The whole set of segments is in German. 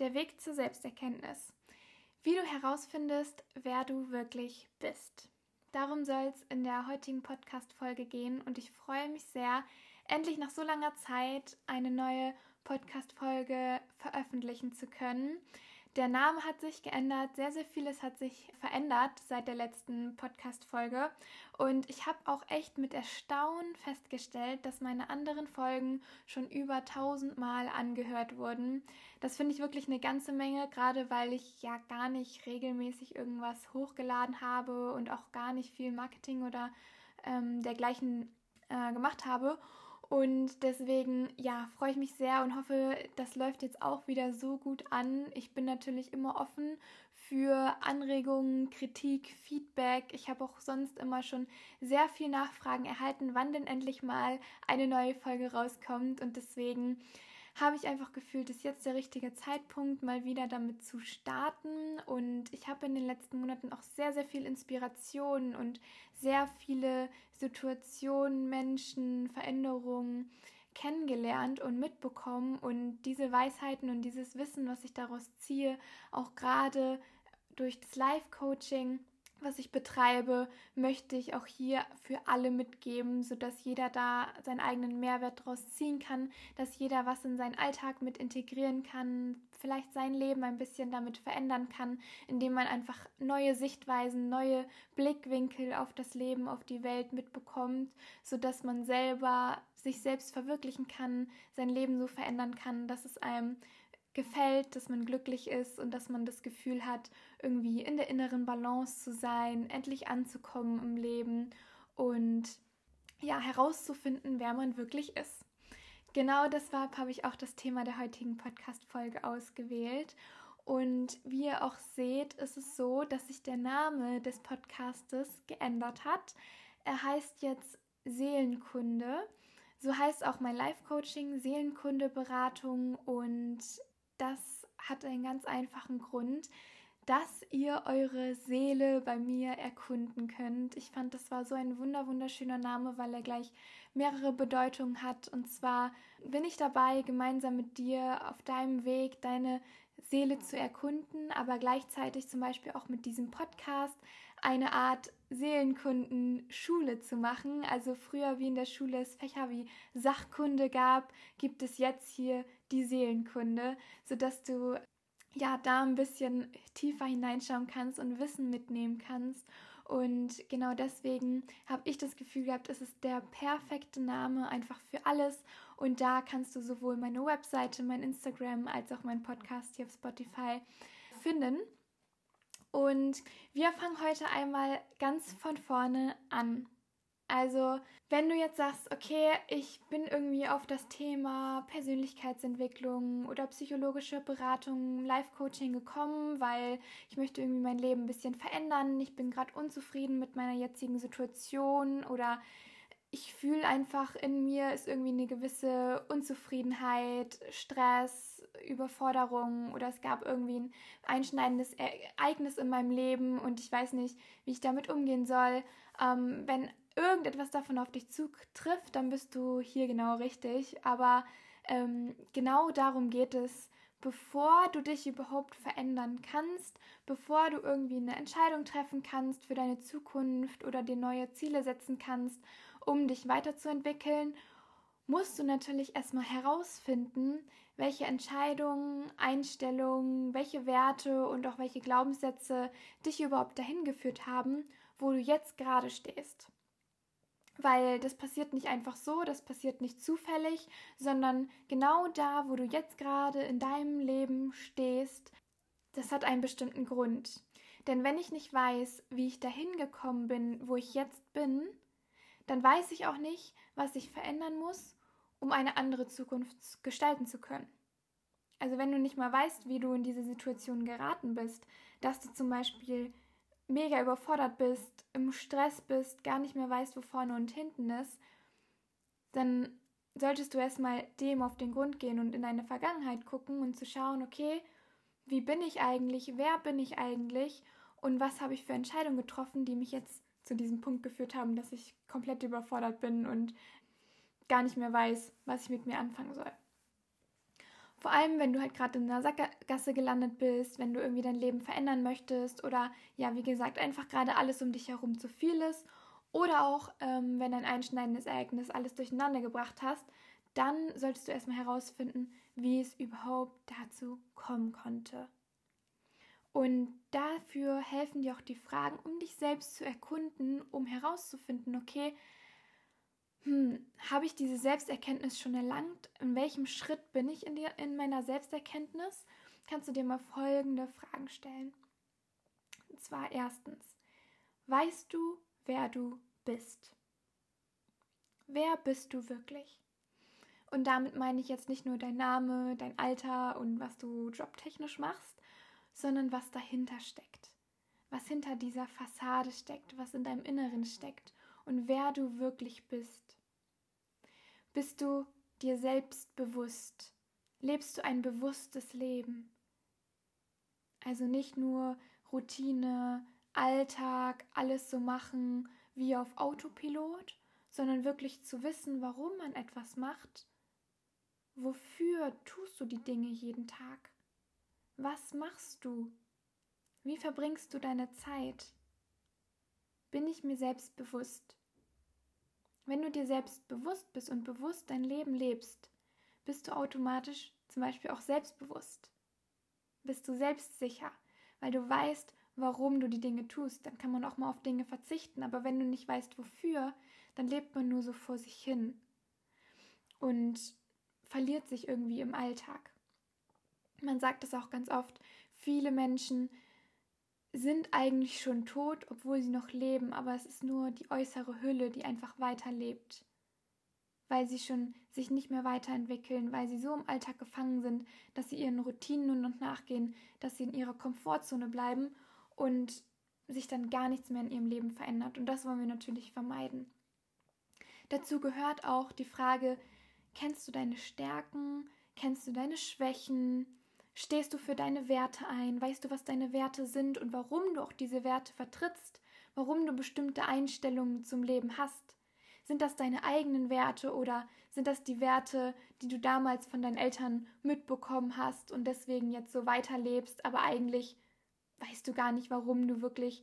der Weg zur Selbsterkenntnis. Wie du herausfindest, wer du wirklich bist. Darum soll es in der heutigen Podcast-Folge gehen und ich freue mich sehr, endlich nach so langer Zeit eine neue Podcast-Folge veröffentlichen zu können. Der Name hat sich geändert, sehr, sehr vieles hat sich verändert seit der letzten Podcast-Folge. Und ich habe auch echt mit Erstaunen festgestellt, dass meine anderen Folgen schon über tausendmal angehört wurden. Das finde ich wirklich eine ganze Menge, gerade weil ich ja gar nicht regelmäßig irgendwas hochgeladen habe und auch gar nicht viel Marketing oder ähm, dergleichen äh, gemacht habe. Und deswegen, ja, freue ich mich sehr und hoffe, das läuft jetzt auch wieder so gut an. Ich bin natürlich immer offen für Anregungen, Kritik, Feedback. Ich habe auch sonst immer schon sehr viel Nachfragen erhalten, wann denn endlich mal eine neue Folge rauskommt. Und deswegen habe ich einfach gefühlt, ist jetzt der richtige Zeitpunkt, mal wieder damit zu starten. Und ich habe in den letzten Monaten auch sehr, sehr viel Inspiration und sehr viele Situationen, Menschen, Veränderungen kennengelernt und mitbekommen. Und diese Weisheiten und dieses Wissen, was ich daraus ziehe, auch gerade durch das Live-Coaching, was ich betreibe, möchte ich auch hier für alle mitgeben, sodass jeder da seinen eigenen Mehrwert daraus ziehen kann, dass jeder was in seinen Alltag mit integrieren kann, vielleicht sein Leben ein bisschen damit verändern kann, indem man einfach neue Sichtweisen, neue Blickwinkel auf das Leben, auf die Welt mitbekommt, sodass man selber sich selbst verwirklichen kann, sein Leben so verändern kann, dass es einem gefällt, dass man glücklich ist und dass man das Gefühl hat, irgendwie in der inneren Balance zu sein, endlich anzukommen im Leben und ja, herauszufinden, wer man wirklich ist. Genau deshalb habe ich auch das Thema der heutigen Podcast-Folge ausgewählt. Und wie ihr auch seht, ist es so, dass sich der Name des Podcastes geändert hat. Er heißt jetzt Seelenkunde. So heißt auch mein Life-Coaching, Seelenkunde-Beratung und das hat einen ganz einfachen Grund, dass ihr eure Seele bei mir erkunden könnt. Ich fand, das war so ein wunder wunderschöner Name, weil er gleich mehrere Bedeutungen hat. Und zwar bin ich dabei, gemeinsam mit dir auf deinem Weg deine Seele zu erkunden, aber gleichzeitig zum Beispiel auch mit diesem Podcast eine Art Seelenkundenschule zu machen. Also früher wie in der Schule es Fächer wie Sachkunde gab, gibt es jetzt hier die Seelenkunde, sodass du ja da ein bisschen tiefer hineinschauen kannst und Wissen mitnehmen kannst. Und genau deswegen habe ich das Gefühl gehabt, es ist der perfekte Name einfach für alles. Und da kannst du sowohl meine Webseite, mein Instagram als auch meinen Podcast hier auf Spotify finden. Und wir fangen heute einmal ganz von vorne an. Also, wenn du jetzt sagst, okay, ich bin irgendwie auf das Thema Persönlichkeitsentwicklung oder psychologische Beratung, Life-Coaching gekommen, weil ich möchte irgendwie mein Leben ein bisschen verändern, ich bin gerade unzufrieden mit meiner jetzigen Situation oder ich fühle einfach in mir ist irgendwie eine gewisse Unzufriedenheit, Stress, Überforderung oder es gab irgendwie ein einschneidendes Ereignis in meinem Leben und ich weiß nicht, wie ich damit umgehen soll. Ähm, wenn irgendetwas davon auf dich zutrifft, dann bist du hier genau richtig. Aber ähm, genau darum geht es, bevor du dich überhaupt verändern kannst, bevor du irgendwie eine Entscheidung treffen kannst für deine Zukunft oder dir neue Ziele setzen kannst, um dich weiterzuentwickeln, musst du natürlich erstmal herausfinden, welche Entscheidungen, Einstellungen, welche Werte und auch welche Glaubenssätze dich überhaupt dahin geführt haben, wo du jetzt gerade stehst weil das passiert nicht einfach so, das passiert nicht zufällig, sondern genau da, wo du jetzt gerade in deinem Leben stehst, das hat einen bestimmten Grund. Denn wenn ich nicht weiß, wie ich dahin gekommen bin, wo ich jetzt bin, dann weiß ich auch nicht, was ich verändern muss, um eine andere Zukunft gestalten zu können. Also wenn du nicht mal weißt, wie du in diese Situation geraten bist, dass du zum Beispiel mega überfordert bist, im Stress bist, gar nicht mehr weißt, wo vorne und hinten ist, dann solltest du erstmal dem auf den Grund gehen und in deine Vergangenheit gucken und zu schauen, okay, wie bin ich eigentlich, wer bin ich eigentlich und was habe ich für Entscheidungen getroffen, die mich jetzt zu diesem Punkt geführt haben, dass ich komplett überfordert bin und gar nicht mehr weiß, was ich mit mir anfangen soll. Vor allem, wenn du halt gerade in einer Sackgasse gelandet bist, wenn du irgendwie dein Leben verändern möchtest oder ja, wie gesagt, einfach gerade alles um dich herum zu viel ist oder auch, ähm, wenn ein einschneidendes Ereignis alles durcheinander gebracht hast, dann solltest du erstmal herausfinden, wie es überhaupt dazu kommen konnte. Und dafür helfen dir auch die Fragen, um dich selbst zu erkunden, um herauszufinden, okay, hm, habe ich diese Selbsterkenntnis schon erlangt? In welchem Schritt bin ich in, die, in meiner Selbsterkenntnis? Kannst du dir mal folgende Fragen stellen. Und zwar erstens, weißt du, wer du bist? Wer bist du wirklich? Und damit meine ich jetzt nicht nur dein Name, dein Alter und was du jobtechnisch machst, sondern was dahinter steckt. Was hinter dieser Fassade steckt, was in deinem Inneren steckt und wer du wirklich bist. Bist du dir selbst bewusst? Lebst du ein bewusstes Leben? Also nicht nur Routine, Alltag, alles so machen wie auf Autopilot, sondern wirklich zu wissen, warum man etwas macht. Wofür tust du die Dinge jeden Tag? Was machst du? Wie verbringst du deine Zeit? Bin ich mir selbst bewusst? Wenn du dir selbst bewusst bist und bewusst dein Leben lebst, bist du automatisch zum Beispiel auch selbstbewusst. Bist du selbstsicher, weil du weißt, warum du die Dinge tust. Dann kann man auch mal auf Dinge verzichten. Aber wenn du nicht weißt, wofür, dann lebt man nur so vor sich hin und verliert sich irgendwie im Alltag. Man sagt es auch ganz oft, viele Menschen sind eigentlich schon tot, obwohl sie noch leben, aber es ist nur die äußere Hülle, die einfach weiterlebt, weil sie schon sich nicht mehr weiterentwickeln, weil sie so im Alltag gefangen sind, dass sie ihren Routinen nur noch nachgehen, dass sie in ihrer Komfortzone bleiben und sich dann gar nichts mehr in ihrem Leben verändert. Und das wollen wir natürlich vermeiden. Dazu gehört auch die Frage, kennst du deine Stärken, kennst du deine Schwächen, Stehst du für deine Werte ein? Weißt du, was deine Werte sind und warum du auch diese Werte vertrittst? Warum du bestimmte Einstellungen zum Leben hast? Sind das deine eigenen Werte oder sind das die Werte, die du damals von deinen Eltern mitbekommen hast und deswegen jetzt so weiterlebst, aber eigentlich weißt du gar nicht, warum du wirklich,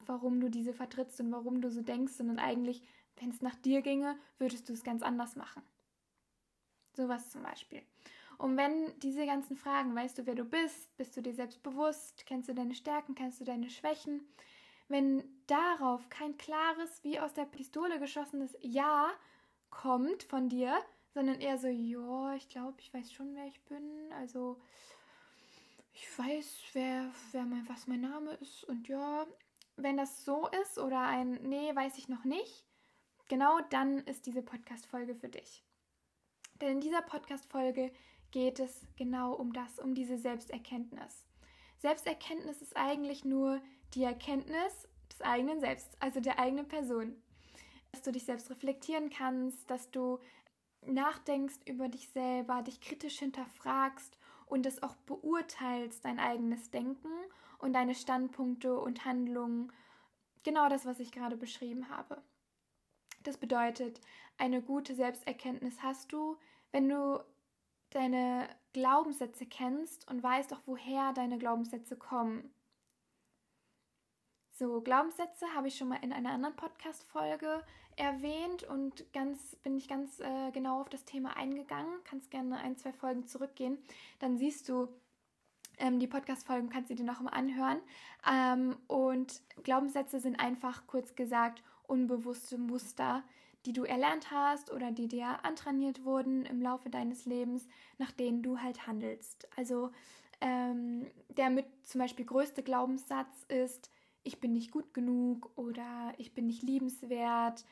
warum du diese vertrittst und warum du so denkst, sondern eigentlich, wenn es nach dir ginge, würdest du es ganz anders machen. Sowas zum Beispiel. Und wenn diese ganzen Fragen, weißt du, wer du bist, bist du dir selbst bewusst, kennst du deine Stärken, kennst du deine Schwächen, wenn darauf kein klares, wie aus der Pistole geschossenes Ja kommt von dir, sondern eher so, ja, ich glaube, ich weiß schon, wer ich bin, also ich weiß, wer, wer mein, was mein Name ist und ja, wenn das so ist oder ein Nee, weiß ich noch nicht, genau dann ist diese Podcast-Folge für dich. Denn in dieser Podcast-Folge geht es genau um das, um diese Selbsterkenntnis. Selbsterkenntnis ist eigentlich nur die Erkenntnis des eigenen Selbst, also der eigenen Person. Dass du dich selbst reflektieren kannst, dass du nachdenkst über dich selber, dich kritisch hinterfragst und es auch beurteilst, dein eigenes Denken und deine Standpunkte und Handlungen. Genau das, was ich gerade beschrieben habe. Das bedeutet, eine gute Selbsterkenntnis hast du, wenn du deine Glaubenssätze kennst und weißt auch, woher deine Glaubenssätze kommen. So, Glaubenssätze habe ich schon mal in einer anderen Podcast-Folge erwähnt und ganz, bin ich ganz äh, genau auf das Thema eingegangen. Kannst gerne ein, zwei Folgen zurückgehen. Dann siehst du ähm, die Podcast-Folgen, kannst du dir noch mal anhören. Ähm, und Glaubenssätze sind einfach, kurz gesagt, unbewusste Muster, die du erlernt hast oder die dir antrainiert wurden im Laufe deines Lebens, nach denen du halt handelst. Also ähm, der mit zum Beispiel größte Glaubenssatz ist, ich bin nicht gut genug oder ich bin nicht liebenswert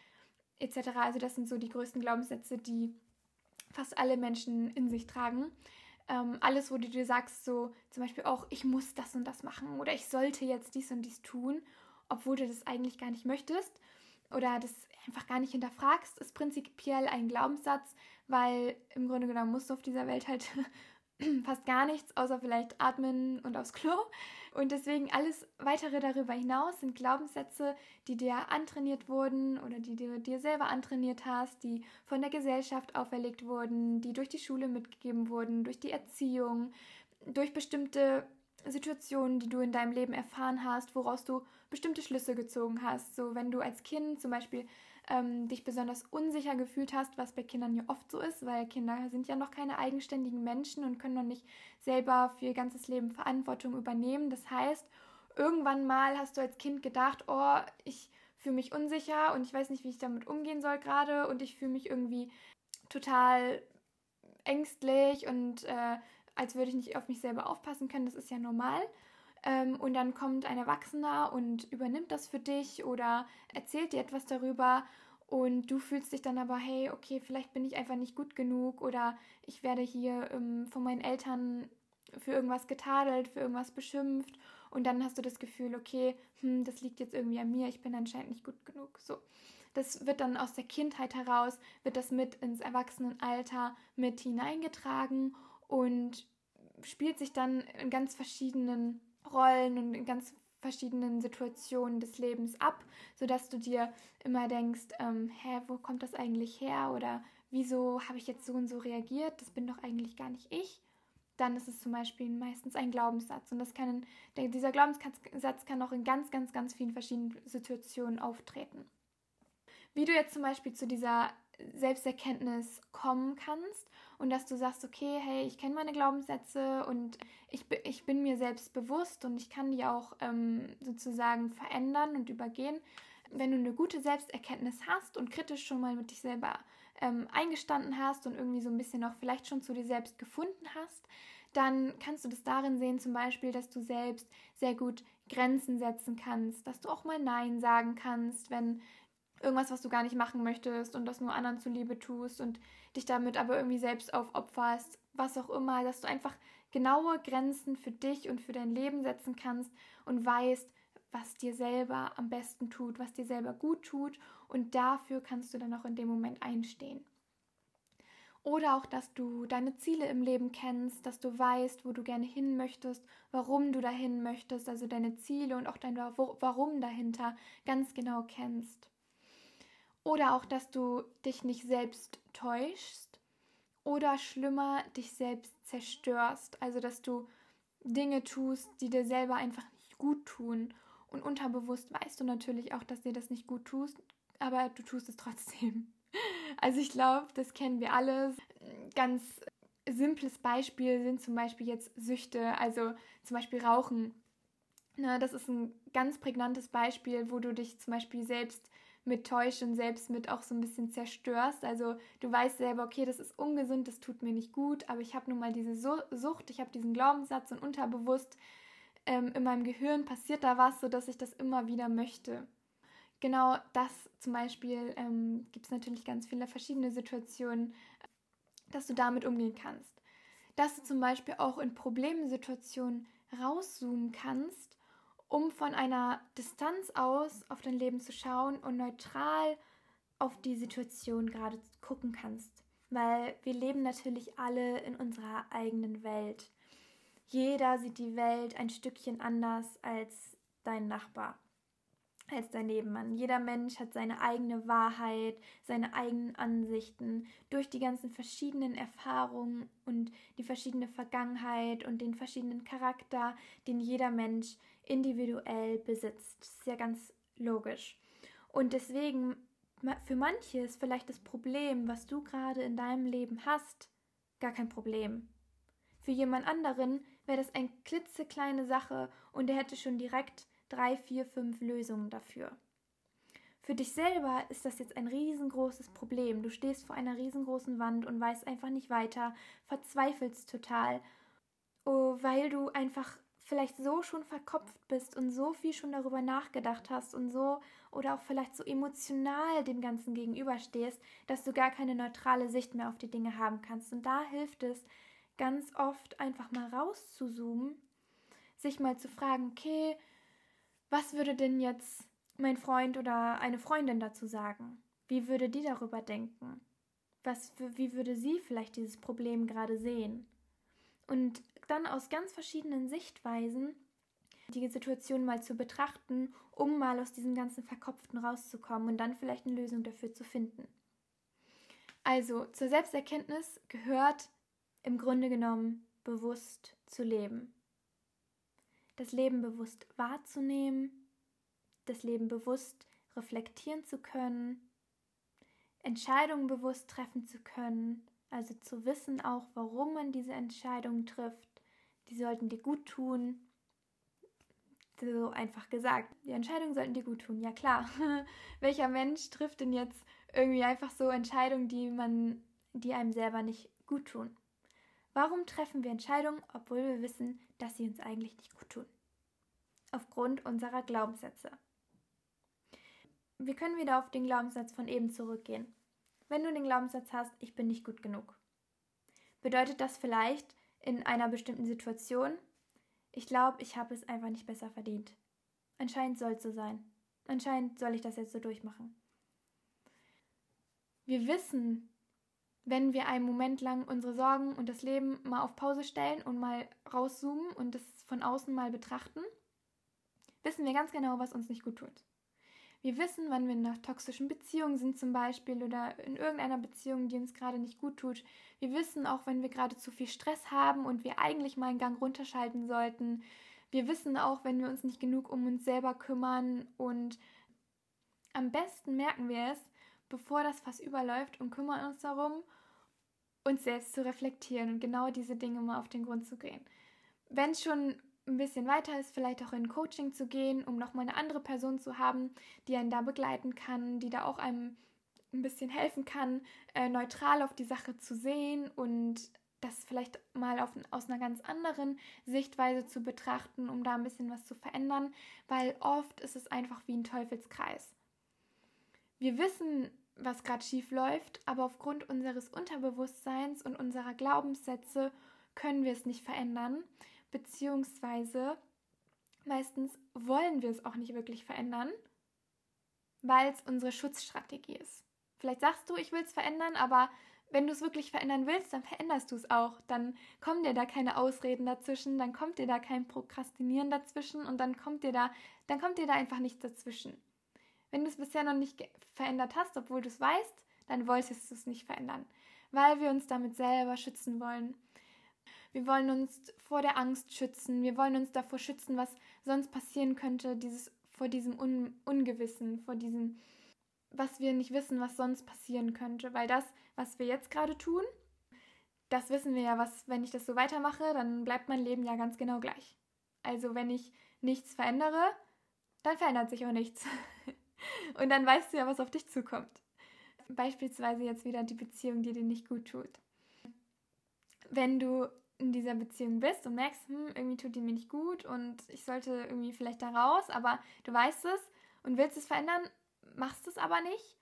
etc. Also das sind so die größten Glaubenssätze, die fast alle Menschen in sich tragen. Ähm, alles, wo du dir sagst, so zum Beispiel auch, ich muss das und das machen oder ich sollte jetzt dies und dies tun, obwohl du das eigentlich gar nicht möchtest oder das einfach gar nicht hinterfragst, ist prinzipiell ein Glaubenssatz, weil im Grunde genommen musst du auf dieser Welt halt fast gar nichts, außer vielleicht atmen und aufs Klo. Und deswegen alles weitere darüber hinaus sind Glaubenssätze, die dir antrainiert wurden oder die du dir selber antrainiert hast, die von der Gesellschaft auferlegt wurden, die durch die Schule mitgegeben wurden, durch die Erziehung, durch bestimmte Situationen, die du in deinem Leben erfahren hast, woraus du bestimmte Schlüsse gezogen hast. So wenn du als Kind zum Beispiel ähm, dich besonders unsicher gefühlt hast, was bei Kindern ja oft so ist, weil Kinder sind ja noch keine eigenständigen Menschen und können noch nicht selber für ihr ganzes Leben Verantwortung übernehmen. Das heißt, irgendwann mal hast du als Kind gedacht, oh, ich fühle mich unsicher und ich weiß nicht, wie ich damit umgehen soll gerade und ich fühle mich irgendwie total ängstlich und äh, als würde ich nicht auf mich selber aufpassen können. Das ist ja normal. Ähm, und dann kommt ein Erwachsener und übernimmt das für dich oder erzählt dir etwas darüber und du fühlst dich dann aber, hey, okay, vielleicht bin ich einfach nicht gut genug oder ich werde hier ähm, von meinen Eltern für irgendwas getadelt, für irgendwas beschimpft und dann hast du das Gefühl, okay, hm, das liegt jetzt irgendwie an mir, ich bin anscheinend nicht gut genug. So. Das wird dann aus der Kindheit heraus, wird das mit ins Erwachsenenalter mit hineingetragen und spielt sich dann in ganz verschiedenen Rollen und in ganz verschiedenen Situationen des Lebens ab, sodass du dir immer denkst, ähm, hä, wo kommt das eigentlich her? Oder wieso habe ich jetzt so und so reagiert? Das bin doch eigentlich gar nicht ich. Dann ist es zum Beispiel meistens ein Glaubenssatz. Und das kann, dieser Glaubenssatz kann auch in ganz, ganz, ganz vielen verschiedenen Situationen auftreten. Wie du jetzt zum Beispiel zu dieser Selbsterkenntnis kommen kannst und dass du sagst, okay, hey, ich kenne meine Glaubenssätze und ich, ich bin mir selbst bewusst und ich kann die auch ähm, sozusagen verändern und übergehen. Wenn du eine gute Selbsterkenntnis hast und kritisch schon mal mit dich selber ähm, eingestanden hast und irgendwie so ein bisschen auch vielleicht schon zu dir selbst gefunden hast, dann kannst du das darin sehen, zum Beispiel, dass du selbst sehr gut Grenzen setzen kannst, dass du auch mal Nein sagen kannst, wenn irgendwas, was du gar nicht machen möchtest und das nur anderen zuliebe tust und dich damit aber irgendwie selbst aufopferst, was auch immer, dass du einfach genaue Grenzen für dich und für dein Leben setzen kannst und weißt, was dir selber am besten tut, was dir selber gut tut und dafür kannst du dann auch in dem Moment einstehen. Oder auch, dass du deine Ziele im Leben kennst, dass du weißt, wo du gerne hin möchtest, warum du dahin möchtest, also deine Ziele und auch dein Warum dahinter ganz genau kennst. Oder auch, dass du dich nicht selbst täuschst oder schlimmer, dich selbst zerstörst. Also, dass du Dinge tust, die dir selber einfach nicht gut tun. Und unterbewusst weißt du natürlich auch, dass dir das nicht gut tust, aber du tust es trotzdem. Also ich glaube, das kennen wir alle. Ganz simples Beispiel sind zum Beispiel jetzt Süchte, also zum Beispiel Rauchen. Na, das ist ein ganz prägnantes Beispiel, wo du dich zum Beispiel selbst mit täuscht und selbst mit auch so ein bisschen zerstörst. Also du weißt selber, okay, das ist ungesund, das tut mir nicht gut, aber ich habe nun mal diese Sucht, ich habe diesen Glaubenssatz und unterbewusst ähm, in meinem Gehirn passiert da was, sodass ich das immer wieder möchte. Genau das zum Beispiel ähm, gibt es natürlich ganz viele verschiedene Situationen, dass du damit umgehen kannst. Dass du zum Beispiel auch in Problemsituationen rauszoomen kannst um von einer Distanz aus auf dein Leben zu schauen und neutral auf die Situation gerade gucken kannst. Weil wir leben natürlich alle in unserer eigenen Welt. Jeder sieht die Welt ein Stückchen anders als dein Nachbar als dein Nebenmann. Jeder Mensch hat seine eigene Wahrheit, seine eigenen Ansichten durch die ganzen verschiedenen Erfahrungen und die verschiedene Vergangenheit und den verschiedenen Charakter, den jeder Mensch individuell besitzt. Das ist ja ganz logisch. Und deswegen, für manche ist vielleicht das Problem, was du gerade in deinem Leben hast, gar kein Problem. Für jemand anderen wäre das eine klitzekleine Sache und er hätte schon direkt drei, vier, fünf Lösungen dafür. Für dich selber ist das jetzt ein riesengroßes Problem. Du stehst vor einer riesengroßen Wand und weißt einfach nicht weiter, verzweifelst total, oh, weil du einfach vielleicht so schon verkopft bist und so viel schon darüber nachgedacht hast und so oder auch vielleicht so emotional dem Ganzen gegenüberstehst, dass du gar keine neutrale Sicht mehr auf die Dinge haben kannst. Und da hilft es ganz oft einfach mal rauszuzoomen, sich mal zu fragen, okay, was würde denn jetzt mein Freund oder eine Freundin dazu sagen? Wie würde die darüber denken? Was, wie würde sie vielleicht dieses Problem gerade sehen? und dann aus ganz verschiedenen Sichtweisen die Situation mal zu betrachten, um mal aus diesem ganzen Verkopften rauszukommen und dann vielleicht eine Lösung dafür zu finden. Also zur Selbsterkenntnis gehört im Grunde genommen bewusst zu leben. Das Leben bewusst wahrzunehmen, das Leben bewusst reflektieren zu können, Entscheidungen bewusst treffen zu können, also zu wissen auch, warum man diese Entscheidungen trifft. Die sollten dir gut tun. So einfach gesagt. Die Entscheidungen sollten dir gut tun. Ja klar. Welcher Mensch trifft denn jetzt irgendwie einfach so Entscheidungen, die man, die einem selber nicht gut tun? Warum treffen wir Entscheidungen, obwohl wir wissen, dass sie uns eigentlich nicht gut tun? Aufgrund unserer Glaubenssätze. Wir können wieder auf den Glaubenssatz von eben zurückgehen. Wenn du den Glaubenssatz hast, ich bin nicht gut genug, bedeutet das vielleicht in einer bestimmten Situation, ich glaube, ich habe es einfach nicht besser verdient. Anscheinend soll es so sein. Anscheinend soll ich das jetzt so durchmachen. Wir wissen, wenn wir einen Moment lang unsere Sorgen und das Leben mal auf Pause stellen und mal rauszoomen und es von außen mal betrachten, wissen wir ganz genau, was uns nicht gut tut. Wir wissen, wann wir in einer toxischen Beziehung sind zum Beispiel oder in irgendeiner Beziehung, die uns gerade nicht gut tut. Wir wissen auch, wenn wir gerade zu viel Stress haben und wir eigentlich mal einen Gang runterschalten sollten. Wir wissen auch, wenn wir uns nicht genug um uns selber kümmern und am besten merken wir es, bevor das Fass überläuft und kümmern uns darum, uns selbst zu reflektieren und genau diese Dinge mal auf den Grund zu gehen. Wenn es schon ein bisschen weiter ist, vielleicht auch in Coaching zu gehen, um nochmal eine andere Person zu haben, die einen da begleiten kann, die da auch einem ein bisschen helfen kann, äh, neutral auf die Sache zu sehen und das vielleicht mal auf, aus einer ganz anderen Sichtweise zu betrachten, um da ein bisschen was zu verändern, weil oft ist es einfach wie ein Teufelskreis. Wir wissen, was gerade schief läuft, aber aufgrund unseres Unterbewusstseins und unserer Glaubenssätze können wir es nicht verändern beziehungsweise meistens wollen wir es auch nicht wirklich verändern, weil es unsere Schutzstrategie ist. Vielleicht sagst du, ich will es verändern, aber wenn du es wirklich verändern willst, dann veränderst du es auch. Dann kommen dir da keine Ausreden dazwischen, dann kommt dir da kein Prokrastinieren dazwischen und dann kommt dir da, dann kommt dir da einfach nichts dazwischen. Wenn du es bisher noch nicht verändert hast, obwohl du es weißt, dann wolltest du es nicht verändern, weil wir uns damit selber schützen wollen. Wir wollen uns vor der Angst schützen. Wir wollen uns davor schützen, was sonst passieren könnte, dieses, vor diesem Un Ungewissen, vor diesem, was wir nicht wissen, was sonst passieren könnte. Weil das, was wir jetzt gerade tun, das wissen wir ja, was, wenn ich das so weitermache, dann bleibt mein Leben ja ganz genau gleich. Also wenn ich nichts verändere, dann verändert sich auch nichts. Und dann weißt du ja, was auf dich zukommt. Beispielsweise jetzt wieder die Beziehung, die dir nicht gut tut. Wenn du in dieser Beziehung bist und merkst, hm, irgendwie tut die mir nicht gut und ich sollte irgendwie vielleicht da raus, aber du weißt es und willst es verändern, machst es aber nicht.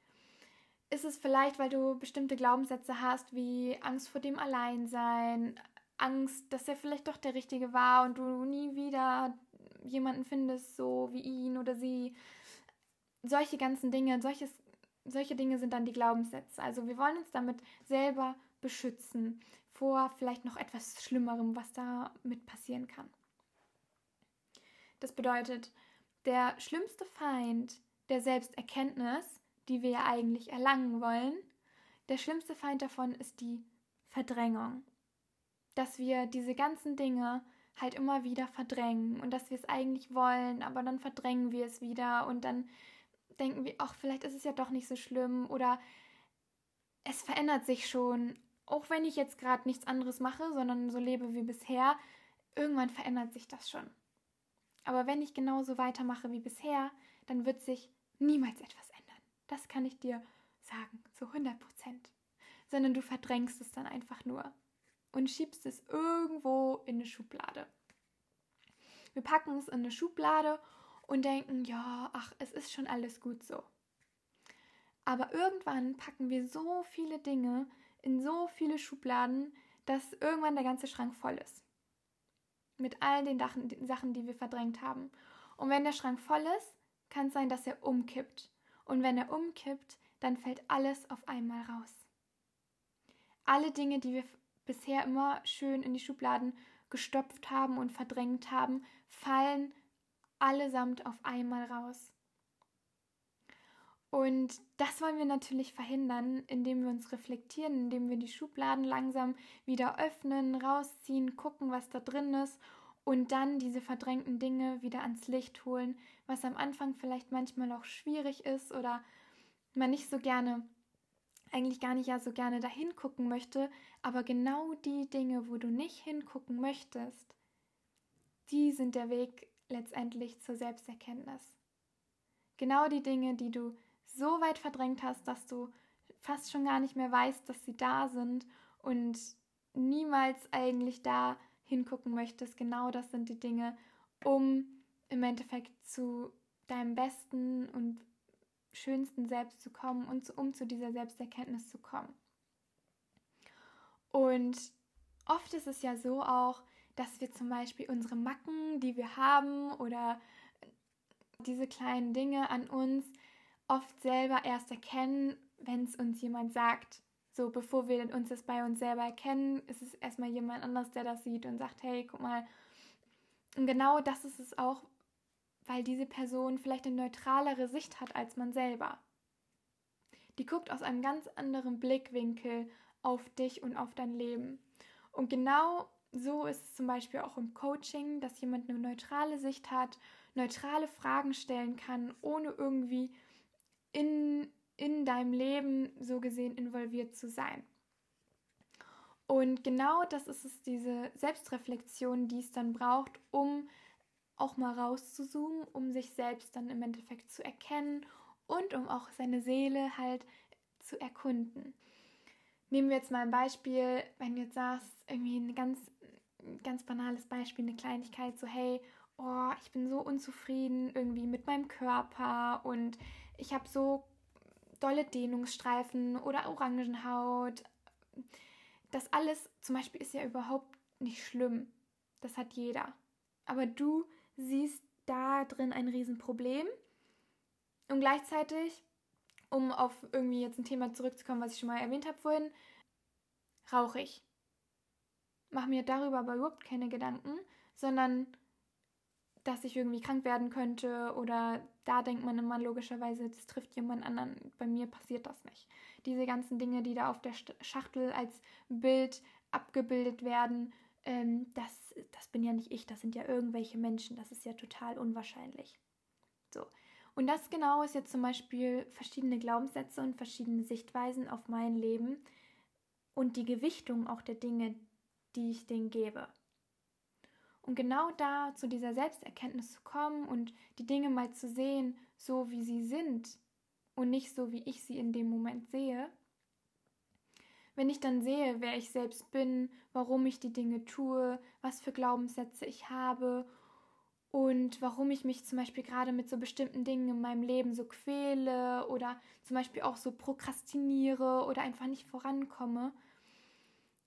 Ist es vielleicht, weil du bestimmte Glaubenssätze hast, wie Angst vor dem Alleinsein, Angst, dass er vielleicht doch der Richtige war und du nie wieder jemanden findest, so wie ihn oder sie. Solche ganzen Dinge, solches, solche Dinge sind dann die Glaubenssätze. Also wir wollen uns damit selber beschützen vor vielleicht noch etwas Schlimmerem, was da mit passieren kann. Das bedeutet, der schlimmste Feind der Selbsterkenntnis, die wir ja eigentlich erlangen wollen, der schlimmste Feind davon ist die Verdrängung. Dass wir diese ganzen Dinge halt immer wieder verdrängen und dass wir es eigentlich wollen, aber dann verdrängen wir es wieder und dann denken wir, ach, vielleicht ist es ja doch nicht so schlimm oder es verändert sich schon auch wenn ich jetzt gerade nichts anderes mache, sondern so lebe wie bisher, irgendwann verändert sich das schon. Aber wenn ich genauso weitermache wie bisher, dann wird sich niemals etwas ändern. Das kann ich dir sagen, zu 100 Prozent. Sondern du verdrängst es dann einfach nur und schiebst es irgendwo in eine Schublade. Wir packen es in eine Schublade und denken, ja, ach, es ist schon alles gut so. Aber irgendwann packen wir so viele Dinge in so viele Schubladen, dass irgendwann der ganze Schrank voll ist. Mit all den Sachen, die wir verdrängt haben. Und wenn der Schrank voll ist, kann es sein, dass er umkippt. Und wenn er umkippt, dann fällt alles auf einmal raus. Alle Dinge, die wir bisher immer schön in die Schubladen gestopft haben und verdrängt haben, fallen allesamt auf einmal raus. Und das wollen wir natürlich verhindern, indem wir uns reflektieren, indem wir die Schubladen langsam wieder öffnen, rausziehen, gucken, was da drin ist und dann diese verdrängten Dinge wieder ans Licht holen, was am Anfang vielleicht manchmal auch schwierig ist oder man nicht so gerne, eigentlich gar nicht ja so gerne dahin gucken möchte, aber genau die Dinge, wo du nicht hingucken möchtest, die sind der Weg letztendlich zur Selbsterkenntnis. Genau die Dinge, die du so weit verdrängt hast, dass du fast schon gar nicht mehr weißt, dass sie da sind und niemals eigentlich da hingucken möchtest. Genau das sind die Dinge, um im Endeffekt zu deinem besten und schönsten Selbst zu kommen und um zu dieser Selbsterkenntnis zu kommen. Und oft ist es ja so auch, dass wir zum Beispiel unsere Macken, die wir haben oder diese kleinen Dinge an uns oft selber erst erkennen, wenn es uns jemand sagt. So, bevor wir uns das bei uns selber erkennen, ist es erstmal jemand anders, der das sieht und sagt, hey, guck mal. Und genau das ist es auch, weil diese Person vielleicht eine neutralere Sicht hat als man selber. Die guckt aus einem ganz anderen Blickwinkel auf dich und auf dein Leben. Und genau so ist es zum Beispiel auch im Coaching, dass jemand eine neutrale Sicht hat, neutrale Fragen stellen kann, ohne irgendwie in, in deinem Leben so gesehen involviert zu sein. Und genau das ist es, diese Selbstreflexion, die es dann braucht, um auch mal rauszuzoomen, um sich selbst dann im Endeffekt zu erkennen und um auch seine Seele halt zu erkunden. Nehmen wir jetzt mal ein Beispiel, wenn du jetzt sagst, irgendwie ein ganz, ganz banales Beispiel, eine Kleinigkeit, so hey, oh, ich bin so unzufrieden irgendwie mit meinem Körper und ich habe so dolle Dehnungsstreifen oder Orangenhaut. Das alles zum Beispiel ist ja überhaupt nicht schlimm. Das hat jeder. Aber du siehst da drin ein Riesenproblem. Und gleichzeitig, um auf irgendwie jetzt ein Thema zurückzukommen, was ich schon mal erwähnt habe vorhin, rauche ich. Mach mir darüber aber überhaupt keine Gedanken, sondern dass ich irgendwie krank werden könnte oder da denkt man immer logischerweise, das trifft jemand anderen. Bei mir passiert das nicht. Diese ganzen Dinge, die da auf der Schachtel als Bild abgebildet werden, ähm, das, das bin ja nicht ich, das sind ja irgendwelche Menschen. Das ist ja total unwahrscheinlich. So. Und das genau ist jetzt zum Beispiel verschiedene Glaubenssätze und verschiedene Sichtweisen auf mein Leben und die Gewichtung auch der Dinge, die ich denen gebe. Und genau da zu dieser Selbsterkenntnis zu kommen und die Dinge mal zu sehen, so wie sie sind und nicht so, wie ich sie in dem Moment sehe. Wenn ich dann sehe, wer ich selbst bin, warum ich die Dinge tue, was für Glaubenssätze ich habe und warum ich mich zum Beispiel gerade mit so bestimmten Dingen in meinem Leben so quäle oder zum Beispiel auch so prokrastiniere oder einfach nicht vorankomme,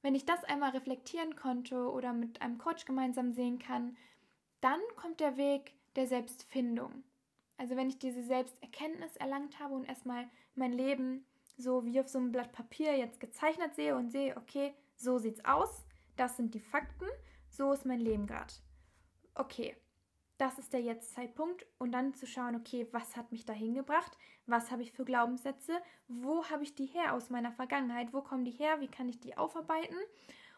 wenn ich das einmal reflektieren konnte oder mit einem Coach gemeinsam sehen kann, dann kommt der Weg der Selbstfindung. Also wenn ich diese Selbsterkenntnis erlangt habe und erstmal mein Leben so wie auf so einem Blatt Papier jetzt gezeichnet sehe und sehe, okay, so sieht's aus, das sind die Fakten, so ist mein Leben gerade. Okay, das ist der Jetzt-Zeitpunkt. Und dann zu schauen, okay, was hat mich dahin gebracht, was habe ich für Glaubenssätze, wo habe ich die her aus meiner Vergangenheit, wo kommen die her, wie kann ich die aufarbeiten?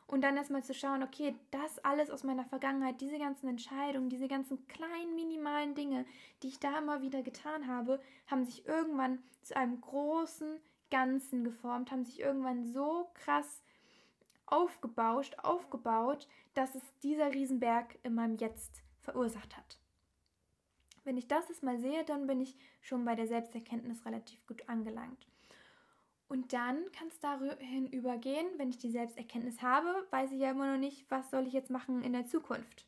Und dann erstmal zu schauen, okay, das alles aus meiner Vergangenheit, diese ganzen Entscheidungen, diese ganzen kleinen, minimalen Dinge, die ich da immer wieder getan habe, haben sich irgendwann zu einem großen Ganzen geformt, haben sich irgendwann so krass aufgebauscht, aufgebaut, dass es dieser Riesenberg in meinem Jetzt verursacht hat. Wenn ich das jetzt mal sehe, dann bin ich schon bei der Selbsterkenntnis relativ gut angelangt. Und dann kann es dahin übergehen, wenn ich die Selbsterkenntnis habe, weiß ich ja immer noch nicht, was soll ich jetzt machen in der Zukunft.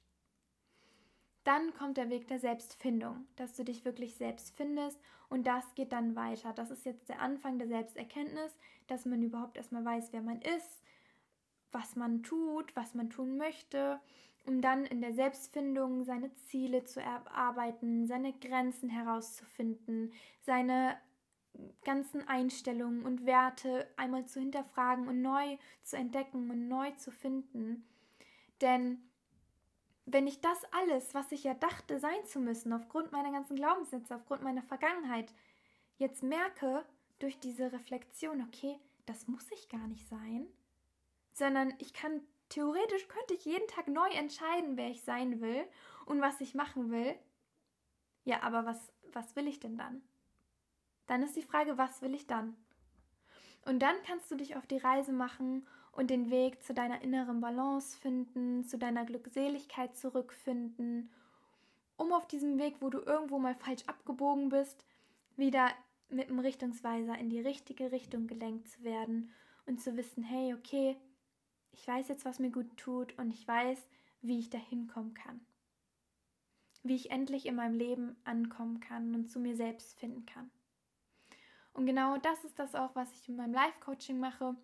Dann kommt der Weg der Selbstfindung, dass du dich wirklich selbst findest und das geht dann weiter. Das ist jetzt der Anfang der Selbsterkenntnis, dass man überhaupt erstmal weiß, wer man ist, was man tut, was man tun möchte um dann in der Selbstfindung seine Ziele zu erarbeiten, seine Grenzen herauszufinden, seine ganzen Einstellungen und Werte einmal zu hinterfragen und neu zu entdecken und neu zu finden. Denn wenn ich das alles, was ich ja dachte sein zu müssen, aufgrund meiner ganzen Glaubenssätze, aufgrund meiner Vergangenheit, jetzt merke durch diese Reflexion, okay, das muss ich gar nicht sein, sondern ich kann theoretisch könnte ich jeden Tag neu entscheiden, wer ich sein will und was ich machen will. Ja, aber was was will ich denn dann? Dann ist die Frage, was will ich dann? Und dann kannst du dich auf die Reise machen und den Weg zu deiner inneren Balance finden, zu deiner Glückseligkeit zurückfinden, um auf diesem Weg, wo du irgendwo mal falsch abgebogen bist, wieder mit dem Richtungsweiser in die richtige Richtung gelenkt zu werden und zu wissen, hey, okay, ich weiß jetzt, was mir gut tut und ich weiß, wie ich da hinkommen kann. Wie ich endlich in meinem Leben ankommen kann und zu mir selbst finden kann. Und genau das ist das auch, was ich in meinem Live-Coaching mache.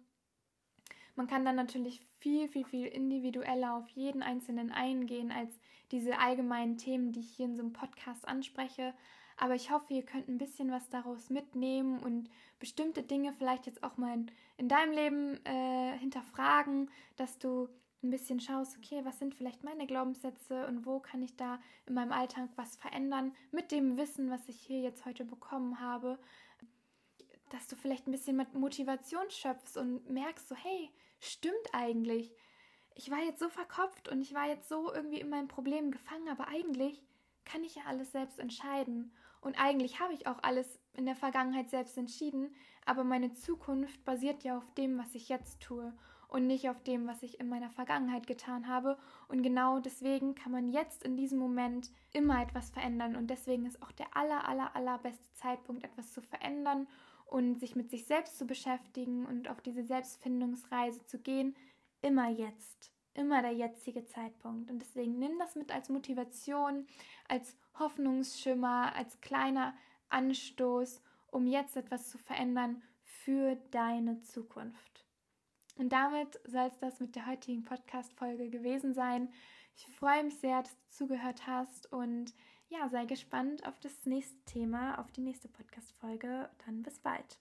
Man kann dann natürlich viel, viel, viel individueller auf jeden Einzelnen eingehen als diese allgemeinen Themen, die ich hier in so einem Podcast anspreche. Aber ich hoffe, ihr könnt ein bisschen was daraus mitnehmen und bestimmte Dinge vielleicht jetzt auch mal in, in deinem Leben äh, hinterfragen, dass du ein bisschen schaust, okay, was sind vielleicht meine Glaubenssätze und wo kann ich da in meinem Alltag was verändern mit dem Wissen, was ich hier jetzt heute bekommen habe dass du vielleicht ein bisschen mit Motivation schöpfst und merkst so, hey, stimmt eigentlich. Ich war jetzt so verkopft und ich war jetzt so irgendwie in meinem Problem gefangen, aber eigentlich kann ich ja alles selbst entscheiden. Und eigentlich habe ich auch alles in der Vergangenheit selbst entschieden, aber meine Zukunft basiert ja auf dem, was ich jetzt tue und nicht auf dem, was ich in meiner Vergangenheit getan habe. Und genau deswegen kann man jetzt in diesem Moment immer etwas verändern. Und deswegen ist auch der aller, aller, allerbeste Zeitpunkt, etwas zu verändern und sich mit sich selbst zu beschäftigen und auf diese Selbstfindungsreise zu gehen, immer jetzt, immer der jetzige Zeitpunkt. Und deswegen nimm das mit als Motivation, als Hoffnungsschimmer, als kleiner Anstoß, um jetzt etwas zu verändern für deine Zukunft. Und damit soll es das mit der heutigen Podcast-Folge gewesen sein. Ich freue mich sehr, dass du zugehört hast und ja, sei gespannt auf das nächste Thema, auf die nächste Podcast-Folge. Dann bis bald.